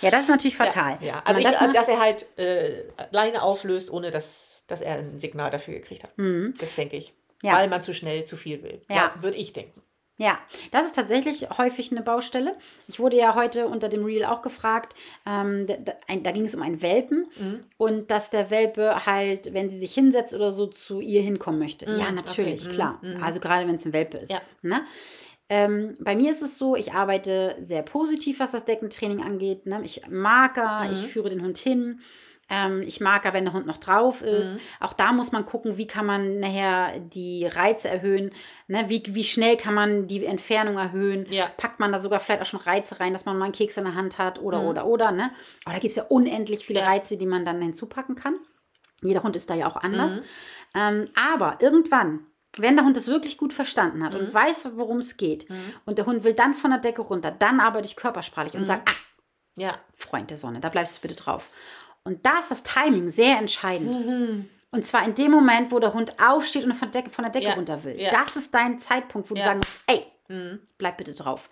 ja, das ist natürlich fatal. Ja, ja. Also ich, das macht- dass er halt äh, alleine auflöst, ohne dass, dass er ein Signal dafür gekriegt hat. Mhm. Das denke ich. Ja. Weil man zu schnell zu viel will. Ja. Würde ich denken. Ja, das ist tatsächlich häufig eine Baustelle. Ich wurde ja heute unter dem Reel auch gefragt, ähm, da, da, ging es um einen Welpen Mhm. und dass der Welpe halt, wenn sie sich hinsetzt oder so, zu ihr hinkommen möchte. Mhm, ja, natürlich, okay, mhm, klar. mhm. Also gerade wenn es ein Welpe ist. Ja. Ne? Ähm, bei mir ist es so, ich arbeite sehr positiv, was das Deckentraining angeht. Ne? Ich marker, Mhm. ich führe den Hund hin. Ähm, ich marker, wenn der Hund noch drauf ist. Mhm. Auch da muss man gucken, wie kann man nachher die Reize erhöhen. Ne? Wie, wie schnell kann man die Entfernung erhöhen. Ja. Packt man da sogar vielleicht auch schon Reize rein, dass man mal einen Keks in der Hand hat oder, Mhm. oder, oder. Ne? Aber da gibt es ja unendlich viele Ja. Reize, die man dann hinzupacken kann. Jeder Hund ist da ja auch anders. Mhm. Ähm, aber irgendwann, wenn der Hund es wirklich gut verstanden hat Mhm. und weiß, worum es geht, Mhm. und der Hund will dann von der Decke runter, dann arbeite ich körpersprachlich und Mhm. sage, ah, Ja. Freund der Sonne, da bleibst du bitte drauf. Und da ist das Timing sehr entscheidend. Mhm. Und zwar in dem Moment, wo der Hund aufsteht und von, der Decke, von der Decke Ja, runter will. ja. Das ist dein Zeitpunkt, wo du Ja. sagen musst, ey, Mhm. bleib bitte drauf.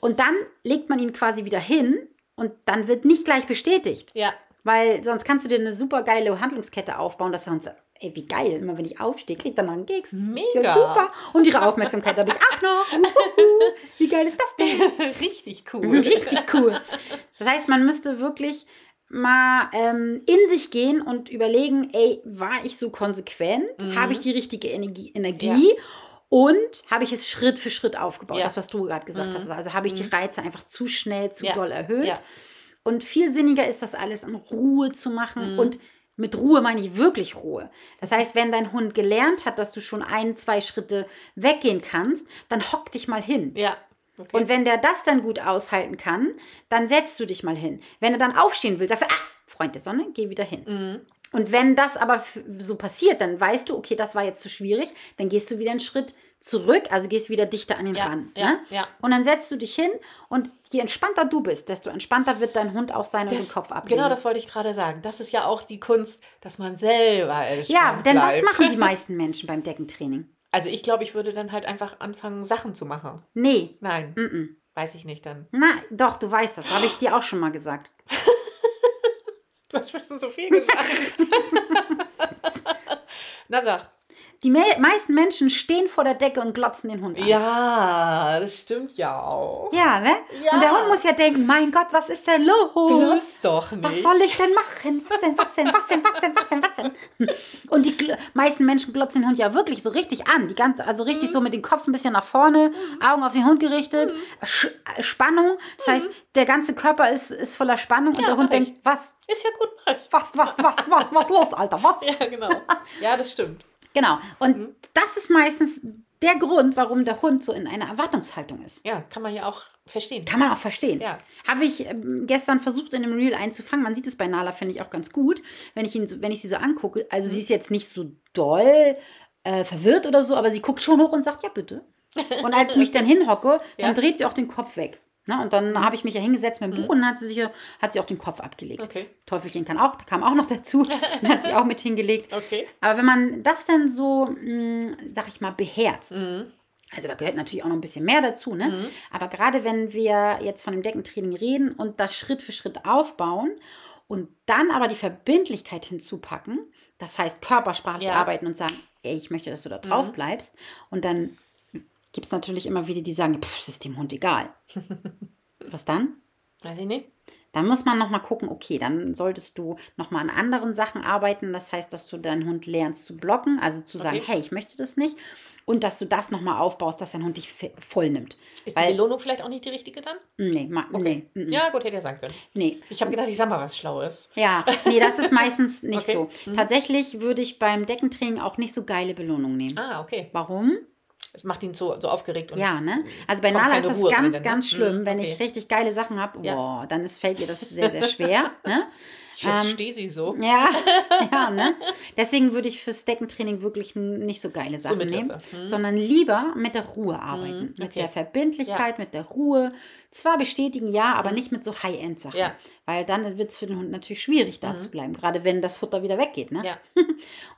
Und dann legt man ihn quasi wieder hin und dann wird nicht gleich bestätigt. Ja. Weil sonst kannst du dir eine super geile Handlungskette aufbauen, dass er uns sagt, ey, wie geil, immer wenn ich aufstehe, kriegt er noch einen Keks. Ist ja Mega. super. Und ihre Aufmerksamkeit habe ich auch noch. Uhuhu. Wie geil ist das denn? Richtig cool. Richtig cool. Das heißt, man müsste wirklich mal ähm, in sich gehen und überlegen, ey, war ich so konsequent? Mhm. Habe ich die richtige Energie? Energie? Und habe ich es Schritt für Schritt aufgebaut? Ja. Das, was du gerade gesagt Mhm. hast. Also habe ich die Mhm. Reize einfach zu schnell, zu Ja. doll erhöht. Ja. Und viel sinniger ist das alles in Ruhe zu machen. Mhm. Und mit Ruhe meine ich wirklich Ruhe. Das heißt, wenn dein Hund gelernt hat, dass du schon ein, zwei Schritte weggehen kannst, dann hock dich mal hin. Ja. Okay. Und wenn der das dann gut aushalten kann, dann setzt du dich mal hin. Wenn er dann aufstehen will, sagst du, ah, Freund der Sonne, geh wieder hin. Mhm. Und wenn das aber so passiert, dann weißt du, okay, das war jetzt zu schwierig, dann gehst du wieder einen Schritt zurück, also gehst wieder dichter an ihn Ja, ran. ja, Ne? ja. Und dann setzt du dich hin und je entspannter du bist, desto entspannter wird dein Hund auch sein und Das, den Kopf ablegen. genau, das wollte ich gerade sagen. Das ist ja auch die Kunst, dass man selber ja, entspannt denn das bleibt. machen die meisten Menschen beim Deckentraining. Also ich glaube, ich würde dann halt einfach anfangen, Sachen zu machen. Nee, Nein, mm -mm. weiß ich nicht dann. Na, doch, du weißt das, habe ich dir auch schon mal gesagt. Du hast schon so viel gesagt. Na sag. Die me meisten Menschen stehen vor der Decke und glotzen den Hund an. Ja, das stimmt ja auch. Ja, ne? Ja. Und der Hund muss ja denken, mein Gott, was ist denn los? Glotz doch nicht. Was soll ich denn machen? Was denn, was denn, was denn, was denn, was denn, was denn? Und die meisten Menschen glotzen den Hund ja wirklich so richtig an. Die ganze, also richtig so mit dem Kopf ein bisschen nach vorne, Augen auf den Hund gerichtet, Sch äh, Spannung. Das heißt, der ganze Körper ist, ist voller Spannung und Ja, der Hund denkt, was, Ist ja gut, mach ich. was, was, was, was, was los, Alter, was? Ja, genau. Ja, das stimmt. Genau. Und Mhm. das ist meistens der Grund, warum der Hund so in einer Erwartungshaltung ist. Ja, kann man ja auch verstehen. Kann man auch verstehen. Ja. Habe ich ähm, gestern versucht, in einem Reel einzufangen. Man sieht es bei Nala, finde ich auch ganz gut, wenn ich, ihn wenn ich sie so angucke. Also, sie ist jetzt nicht so doll äh, verwirrt oder so, aber sie guckt schon hoch und sagt, ja, bitte. Und als ich mich dann hinhocke, dann Ja. dreht sie auch den Kopf weg. Ne? Und dann habe ich mich ja hingesetzt mit dem Buch und dann hat sie, sich, hat sie auch den Kopf abgelegt. Okay. Teufelchen kann auch, kam auch noch dazu. Dann hat sie auch mit hingelegt. Okay. Aber wenn man das dann so, mh, sag ich mal, beherzt, Mhm. also da gehört natürlich auch noch ein bisschen mehr dazu, ne? Mhm. Aber gerade wenn wir jetzt von dem Deckentraining reden und das Schritt für Schritt aufbauen und dann aber die Verbindlichkeit hinzupacken, das heißt körpersprachlich Ja. arbeiten und sagen, ey, ich möchte, dass du da drauf Mhm. bleibst. Und dann gibt es natürlich immer wieder die sagen, pff, es ist dem Hund egal. Was dann? Weiß ich nicht. Dann muss man nochmal gucken, okay, dann solltest du nochmal an anderen Sachen arbeiten. Das heißt, dass du deinen Hund lernst zu blocken, also zu sagen, Okay. hey, ich möchte das nicht. Und dass du das nochmal aufbaust, dass dein Hund dich voll nimmt. Ist Weil- die Belohnung vielleicht auch nicht die richtige dann? Nee, ma, Okay. nee, mm, mm. Ja, gut, hätte ja sein können. nee. Ich habe gedacht, ich sag mal was Schlaues. Ja, nee, das ist meistens nicht Okay. so. Tatsächlich würde ich beim Deckentraining auch nicht so geile Belohnungen nehmen. Ah, okay. Warum? Es macht ihn so, so aufgeregt. Und Ja, ne? Also bei Nala ist das Ruhe ganz, rein, ne? ganz schlimm. Mhm, Wenn okay. ich richtig geile Sachen habe, Ja. boah, dann ist, fällt ihr das sehr, sehr schwer. ne? Ich ähm, Ähm, stehe sie so. Ja, ja, ne? Deswegen würde ich fürs Deckentraining wirklich nicht so geile Sachen mittlere. nehmen, Mhm. sondern lieber mit der Ruhe arbeiten. Mhm, Mit okay. der Verbindlichkeit, mit der Ruhe. Zwar bestätigen, ja, aber nicht mit so High-End-Sachen. Ja. Weil dann wird es für den Hund natürlich schwierig, da Mhm. zu bleiben. Gerade wenn das Futter wieder weggeht. Ne? Ja. Und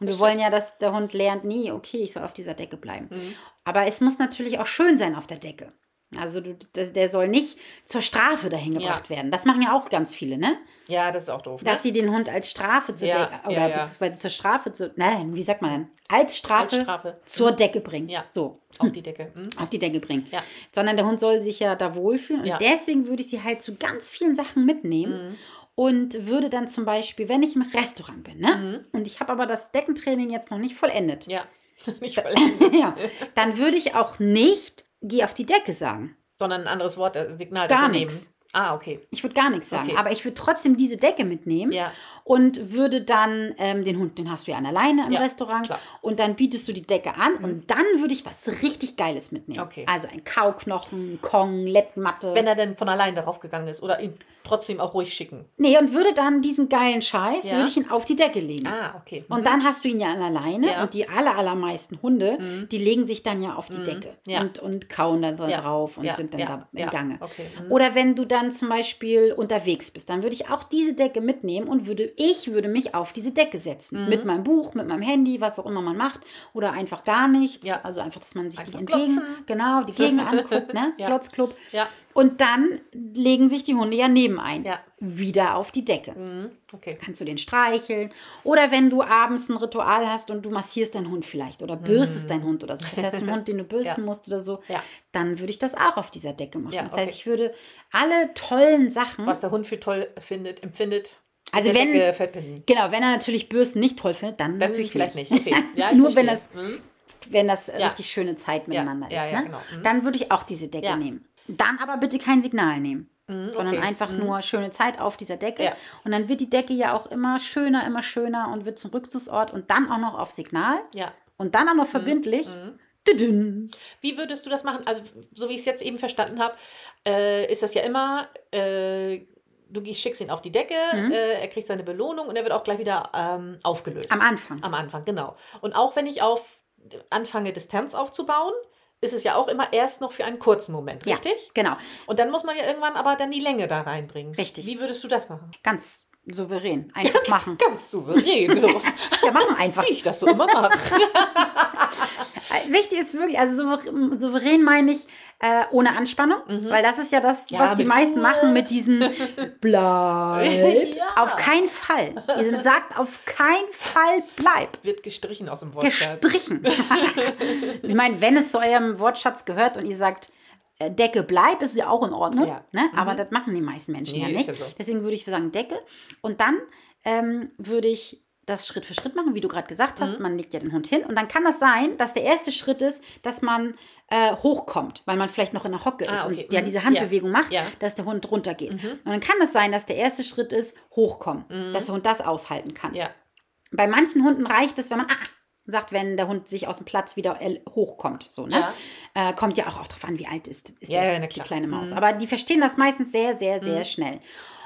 wir das wollen ja, dass der Hund lernt, nee, okay, ich soll auf dieser Decke bleiben. Mhm. Aber es muss natürlich auch schön sein auf der Decke. Also du, der soll nicht zur Strafe dahin Ja. gebracht werden. Das machen ja auch ganz viele, ne? Ja, das ist auch doof. Dass ne? sie den Hund als Strafe zur Ja, Decke, oder ja, ja. beziehungsweise zur Strafe zu, nein, wie sagt man denn? Als Strafe, Als Strafe. zur. Decke bringen. Ja. So, Auf die Decke. Mhm. auf die Decke bringen. Ja. Sondern der Hund soll sich ja da wohlfühlen. Und deswegen würde ich sie halt zu ganz vielen Sachen mitnehmen. Mhm. Und würde dann zum Beispiel, wenn ich im Restaurant bin, ne? Mhm. Und ich habe aber das Deckentraining jetzt noch nicht vollendet. Ja. Nicht voll. ja. Dann würde ich auch nicht, geh auf die Decke sagen. Sondern ein anderes Wort, äh, Signal Gar nehmen. Ah, okay. Ich würde gar nichts sagen. Okay. Aber ich würde trotzdem diese Decke mitnehmen. Ja. und würde dann ähm, den Hund, den hast du ja an alleine im Ja, Restaurant klar. und dann bietest du die Decke an und dann würde ich was richtig Geiles mitnehmen. Okay. Also ein Kauknochen, Kong, Lettmatte. Wenn er denn von allein darauf gegangen ist oder ihn trotzdem auch ruhig schicken. nee, und würde dann diesen geilen Scheiß, Ja. würde ich ihn auf die Decke legen. Ah, okay. Und dann hast du ihn ja an alleine Ja. und die aller, allermeisten Hunde, Mhm. die legen sich dann ja auf die Mhm. Decke und, und kauen dann da Ja. drauf und sind dann da im ja. Gange. Okay. Mhm. Oder wenn du dann zum Beispiel unterwegs bist, dann würde ich auch diese Decke mitnehmen und würde, ich würde mich auf diese Decke setzen. Mhm. Mit meinem Buch, mit meinem Handy, was auch immer man macht. Oder einfach gar nichts. Ja. Also einfach, dass man sich Einfach die entgegen, glotzen. genau, die Gegend anguckt, ne? Ja. Glotzclub. Ja. Und dann legen sich die Hunde ja nebenein. Ja. Wieder auf die Decke. Mhm. Okay. Kannst du den streicheln. Oder wenn du abends ein Ritual hast und du massierst deinen Hund vielleicht oder bürstest Mhm. deinen Hund oder so. Das heißt, einen Hund, den du bürsten Ja. musst oder so, Ja. dann würde ich das auch auf dieser Decke machen. Das okay. heißt, ich würde alle tollen Sachen. Was der Hund für toll findet, empfindet. Also wenn-. Genau, wenn er natürlich Bürsten nicht toll findet, dann, natürlich vielleicht nicht. Okay. Ja, Nur wenn das, Mhm. wenn das äh, Ja. richtig schöne Zeit miteinander ja, ist. ne? genau. Mhm. Dann würde ich auch diese Decke nehmen. Dann aber bitte kein Signal nehmen, Mhm, sondern okay. einfach Mhm. nur schöne Zeit auf dieser Decke. Ja. Und dann wird die Decke ja auch immer schöner, immer schöner und wird zum Rückzugsort und dann auch noch auf Signal Ja. und dann auch noch verbindlich. Mhm. Wie würdest du das machen? Also, so wie ich es jetzt eben verstanden habe, äh, ist das ja immer, äh, du schickst ihn auf die Decke, Mhm. äh, er kriegt seine Belohnung und er wird auch gleich wieder ähm, aufgelöst. Am Anfang. Am Anfang, genau. Und auch wenn ich auf anfange, Distanz aufzubauen, ist es ja auch immer erst noch für einen kurzen Moment, Ja. richtig? Genau, Und dann muss man ja irgendwann aber dann die Länge da reinbringen. Richtig. Wie würdest du das machen? ganz souverän. Einfach machen. Ganz souverän. so, Wir machen einfach. wie ich das so immer mache. Wichtig ist wirklich, also souver- souverän meine ich äh, ohne Anspannung, weil das ist ja das, Ja, was die meisten machen mit diesem Bleib. Ja. Auf keinen Fall. Ihr sagt auf keinen Fall Bleib. Wird gestrichen aus dem Wortschatz. Gestrichen. ich meine, wenn es zu eurem Wortschatz gehört und ihr sagt, Decke bleib, ist ja auch in Ordnung. Ja. Ne? Mhm. Aber das machen die meisten Menschen Nee, ja nicht. ja so. Deswegen würde ich sagen Decke. Und dann ähm, würde ich das Schritt für Schritt machen, wie du gerade gesagt hast. Mhm. Man legt ja den Hund hin. Und dann kann das sein, dass der erste Schritt ist, dass man äh, hochkommt, weil man vielleicht noch in der Hocke Ah, ist okay. und ja Mhm. diese Handbewegung macht, Ja. dass der Hund runtergeht. Mhm. Und dann kann es sein, dass der erste Schritt ist, hochkommen, Mhm. dass der Hund das aushalten kann. Ja. Bei manchen Hunden reicht es, wenn man ah, sagt, wenn der Hund sich aus dem Platz wieder el- hochkommt. So, ne? Ja. Äh, kommt ja auch, auch drauf an, wie alt ist, ist Ja, der, ja, die kleine Maus. Mhm. Aber die verstehen das meistens sehr, sehr, sehr Mhm. schnell.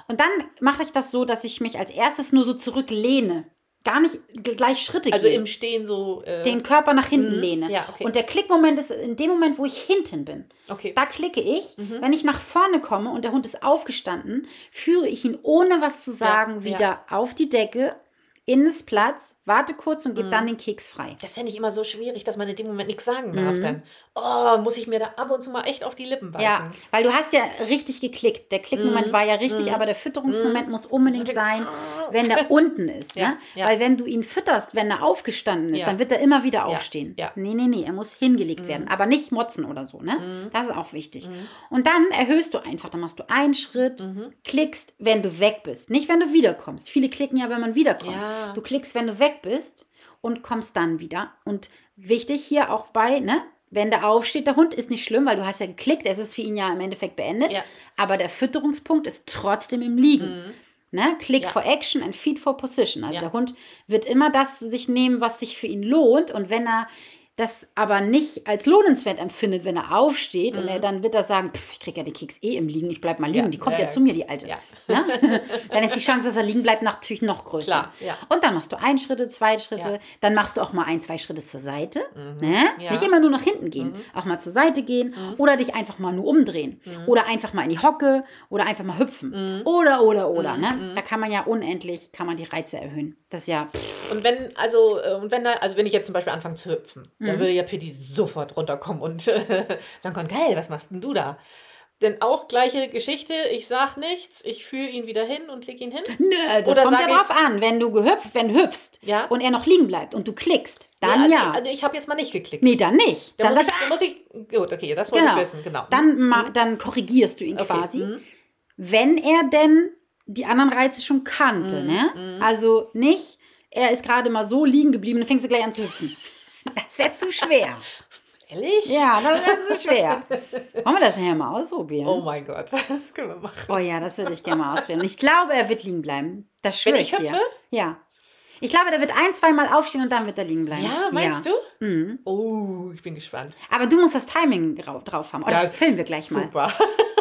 Und dann mache ich das so, dass ich mich als erstes nur so zurücklehne. Gar nicht gleich Schritte Also gehe. im Stehen so. Äh, den Körper nach hinten Mhm. lehne. Ja, okay. Und der Klickmoment ist in dem Moment, wo ich hinten bin. okay. Da klicke ich. Mhm. Wenn ich nach vorne komme und der Hund ist aufgestanden, führe ich ihn ohne was zu sagen wieder auf die Decke, in das Platz, warte kurz und gebe Mhm. dann den Keks frei. Das finde ich immer so schwierig, dass man in dem Moment nichts sagen darf. Mhm. Dann oh, muss ich mir da ab und zu mal echt auf die Lippen beißen. Ja, weil du hast ja richtig geklickt. Der Klickmoment Mhm. war ja richtig, Mhm. aber der Fütterungsmoment muss unbedingt So sein, wenn der unten ist. Ja, ne? ja. Weil wenn du ihn fütterst, wenn er aufgestanden ist, Ja. dann wird er immer wieder aufstehen. ja. Nee, nee, nee, er muss hingelegt Mhm. werden, aber nicht motzen oder so. Ne? Mhm. Das ist auch wichtig. Mhm. Und dann erhöhst du einfach, dann machst du einen Schritt, Mhm. klickst, wenn du weg bist. Nicht, wenn du wiederkommst. Viele klicken ja, wenn man wiederkommt. Du klickst, wenn du weg bist und kommst dann wieder. Und wichtig hier auch bei, ne? Wenn der aufsteht, der Hund ist nicht schlimm, weil du hast ja geklickt, es ist für ihn ja im Endeffekt beendet. Ja. Aber der Fütterungspunkt ist trotzdem im Liegen. Mhm. Ne? Click Ja. for Action and Feed for Position. Also Ja. der Hund wird immer das sich nehmen, was sich für ihn lohnt. Und wenn er das aber nicht als lohnenswert empfindet, wenn er aufsteht und Mhm. er dann wird er sagen, "Pff, ich kriege ja den Keks eh im Liegen, ich bleib mal liegen, Ja, die kommt ja, ja, zu mir, die Alte. Ja. Ne? dann ist die Chance, dass er liegen bleibt, natürlich noch größer. Klar. Und dann machst du ein Schritte, zwei Schritte, dann machst du auch mal ein, zwei Schritte zur Seite. Mhm. Ne? Nicht immer nur nach hinten gehen, Mhm. auch mal zur Seite gehen Mhm. oder dich einfach mal nur umdrehen Mhm. oder einfach mal in die Hocke oder einfach mal hüpfen Mhm. oder oder oder. Mhm, Ne? mhm. Da kann man ja unendlich, kann man die Reize erhöhen. Das ist ja, Und wenn, also, äh, und wenn da, also wenn ich jetzt zum Beispiel anfange zu hüpfen, dann Mhm. würde ja Pitti sofort runterkommen und sagen können, geil, was machst denn du da? Denn auch gleiche Geschichte, ich sag nichts, ich führe ihn wieder hin und leg ihn hin. nö, das Oder kommt ja drauf an, wenn du gehüpft, wenn du hüpfst Ja. und er noch liegen bleibt und du klickst, dann nee, ja. Also, ich habe jetzt mal nicht geklickt. Nee, dann nicht. Da Dann, muss, ich, sagst, da muss ich, gut, okay, das wollte Genau. ich wissen, genau. dann, ma, dann korrigierst du ihn Okay, quasi. mhm. wenn er denn die anderen Reize schon kannte, Mhm, ne? mhm. Also nicht, er ist gerade mal so liegen geblieben, dann fängst du gleich an zu hüpfen. Das wäre zu schwer. Ehrlich? Ja, das wäre zu schwer. Wollen wir das nachher mal ausprobieren? Oh mein Gott, das können wir machen. Oh ja, das würde ich gerne mal ausprobieren. Ich glaube, er wird liegen bleiben. Das schwöre ich ich dir. Ja. Ich glaube, der wird ein, zwei Mal aufstehen und dann wird er liegen bleiben. Ja, meinst ja. du? Mhm. Oh, ich bin gespannt. Aber du musst das Timing drauf, haben. Oh, das Ja, filmen wir gleich mal. Super.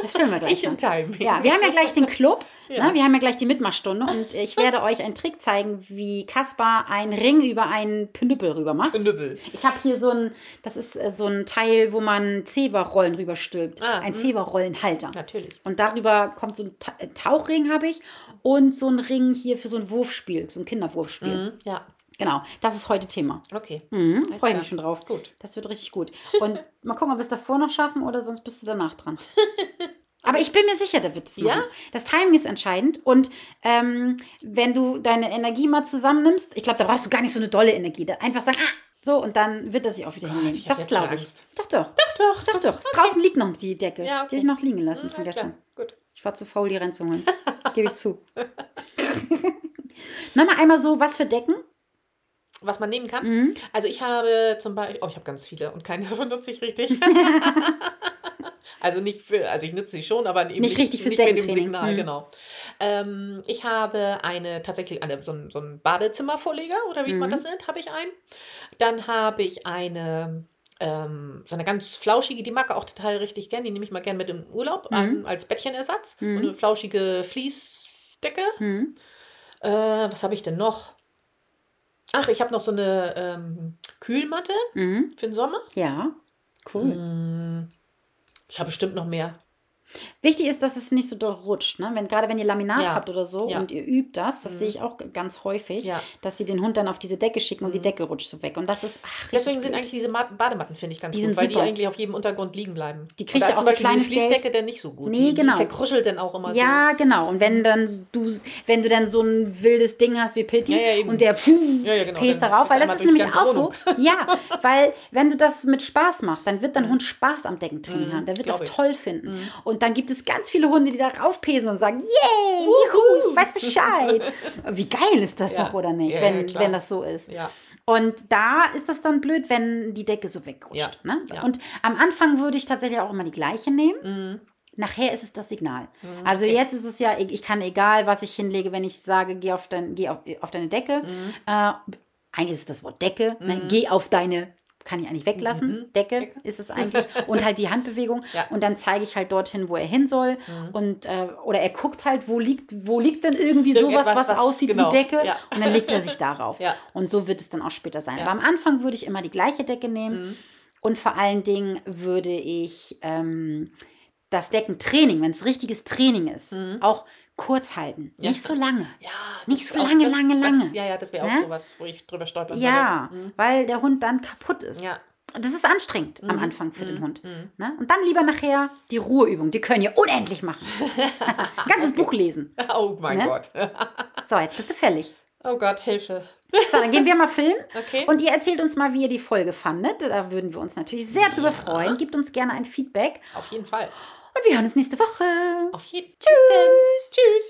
Das filmen wir gleich Ich mal. im Timing. Ja, wir haben ja gleich den Club. Ja. Ne? Wir haben ja gleich die Mitmachstunde und ich werde euch einen Trick zeigen, wie Kaspar einen Ring über einen Knüppel rüber macht. Knüppel. Ich habe hier so ein, das ist äh, so ein Teil, wo man Zeberrollen rüberstülpt. Ah, ein mhm. Zeberrollenhalter. Natürlich. Und darüber kommt so ein Ta Tauchring habe ich und so ein Ring hier für so ein Wurfspiel, so ein Kinderwurfspiel. Mhm. Ja, Genau, das ist heute Thema. okay. Mhm, Freue mich schon drauf. Gut. Das wird richtig gut. Und mal gucken, ob wir es davor noch schaffen oder sonst bist du danach dran. Aber ich bin mir sicher, der wird es Ja? Das Timing ist entscheidend. Und ähm, wenn du deine Energie mal zusammennimmst, ich glaube, da brauchst du gar nicht so eine dolle Energie. Da einfach sagen, ah, so, und dann wird er sich auch wieder hinlegen. ich das glaube ich. Angst. Doch, doch. Doch, doch. Doch, doch. Draußen liegt noch die Decke. Ja, Die okay. habe ich noch liegen lassen Mhm, von gestern. klar. Gut. Ich war zu faul, die Rennen zu holen. Gebe ich zu. Nochmal einmal so, was für Decken? Was man nehmen kann. Mhm. Also ich habe zum Beispiel, oh, ich habe ganz viele und keine davon nutze ich richtig. also nicht für, also ich nutze sie schon, aber eben Nicht richtig fürs nicht mit dem. Signal, Mhm. genau. Ähm, ich habe eine tatsächlich eine, so, ein, so ein Badezimmervorleger oder wie man Mhm. das nennt, habe ich einen. Dann habe ich eine ähm, so eine ganz flauschige, die mag er auch total richtig gern. Die nehme ich mal gern mit im Urlaub Mhm. an, als Bettchenersatz. Mhm. So eine flauschige Fließdecke. Mhm. Äh, was habe ich denn noch? Ach, ich habe noch so eine ähm, Kühlmatte Mhm. für den Sommer. Ja, cool. Mm, Ich habe bestimmt noch mehr. Wichtig ist, dass es nicht so doll rutscht. Ne? Wenn, gerade wenn ihr Laminat Ja. habt oder so Ja. und ihr übt das, das Mhm. sehe ich auch ganz häufig, Ja. dass sie den Hund dann auf diese Decke schicken und die Mhm. Decke rutscht so weg. Und das ist ach, Deswegen sind eigentlich diese Ma- Badematten, finde ich, ganz Die gut, weil super. die eigentlich auf jedem Untergrund liegen bleiben. Die Und kriegt ist auch zum Beispiel Geld. Fließdecke dann nicht so gut. Nee, die, genau. Die verkruschelt dann auch immer Ja, genau. Und wenn dann du, wenn du dann so ein wildes Ding hast wie Pitti Ja, ja, und der puh, Ja, ja, genau. pest darauf, weil das ist die nämlich auch so. Ja, weil wenn du das mit Spaß machst, dann wird dein Mhm. Hund Spaß am Deckentraining Mhm, haben. Der wird das toll finden. Mhm. Und dann gibt es ganz viele Hunde, die da raufpesen und sagen, yay, juhu, ich weiß Bescheid. Wie geil ist das Ja. doch, oder nicht, Ja, ja, wenn, klar. wenn das so ist. Ja. Und da ist das dann blöd, wenn die Decke so wegrutscht. Ja, Ne? ja. Und am Anfang würde ich tatsächlich auch immer die gleiche nehmen. Mhm. Nachher ist es das Signal. Mhm, Also jetzt ist es ja, ich ich kann egal, was ich hinlege, wenn ich sage, geh auf, dein, geh auf, auf deine Decke. Mhm. Äh, eigentlich ist es das Wort Decke. Ne? Mhm. Geh auf deine, kann ich eigentlich weglassen. Mhm. Decke, Decke. ist es eigentlich. Und halt die Handbewegung. Ja. Und dann zeige ich halt dorthin, wo er hin soll. Mhm. Und, äh, oder er guckt halt, wo liegt, wo liegt denn irgendwie sowas, was, was- aussieht genau, wie Decke. ja. Und dann legt er sich darauf. Ja. Und so wird es dann auch später sein. Aber am Anfang würde ich immer die gleiche Decke nehmen. Mhm. Und vor allen Dingen würde ich ähm, das Deckentraining, wenn es richtiges Training ist, Mhm. auch kurz halten. Ja. Nicht so lange. Ja, Nicht das so auch- lange, das, lange, das, lange. Ja, ja, das wäre auch Ne? sowas, wo ich drüber stolpern Ja, würde. Mhm. weil der Hund dann kaputt ist. Ja. Das ist anstrengend am Mhm. Anfang für den Mhm. Hund. Mhm. Ne? Und dann lieber nachher die Ruheübung. Die können ihr unendlich machen. Ganzes Buch lesen. Oh mein Ne? Gott. So, jetzt bist du fällig. Oh Gott, Hilfe. So, dann gehen wir mal filmen. Okay. Und ihr erzählt uns mal, wie ihr die Folge fandet. Da würden wir uns natürlich sehr drüber Ja. freuen. Gebt uns gerne ein Feedback. Auf jeden Fall. Und wir hören uns nächste Woche. Auf jeden Tschüss. Tschüss.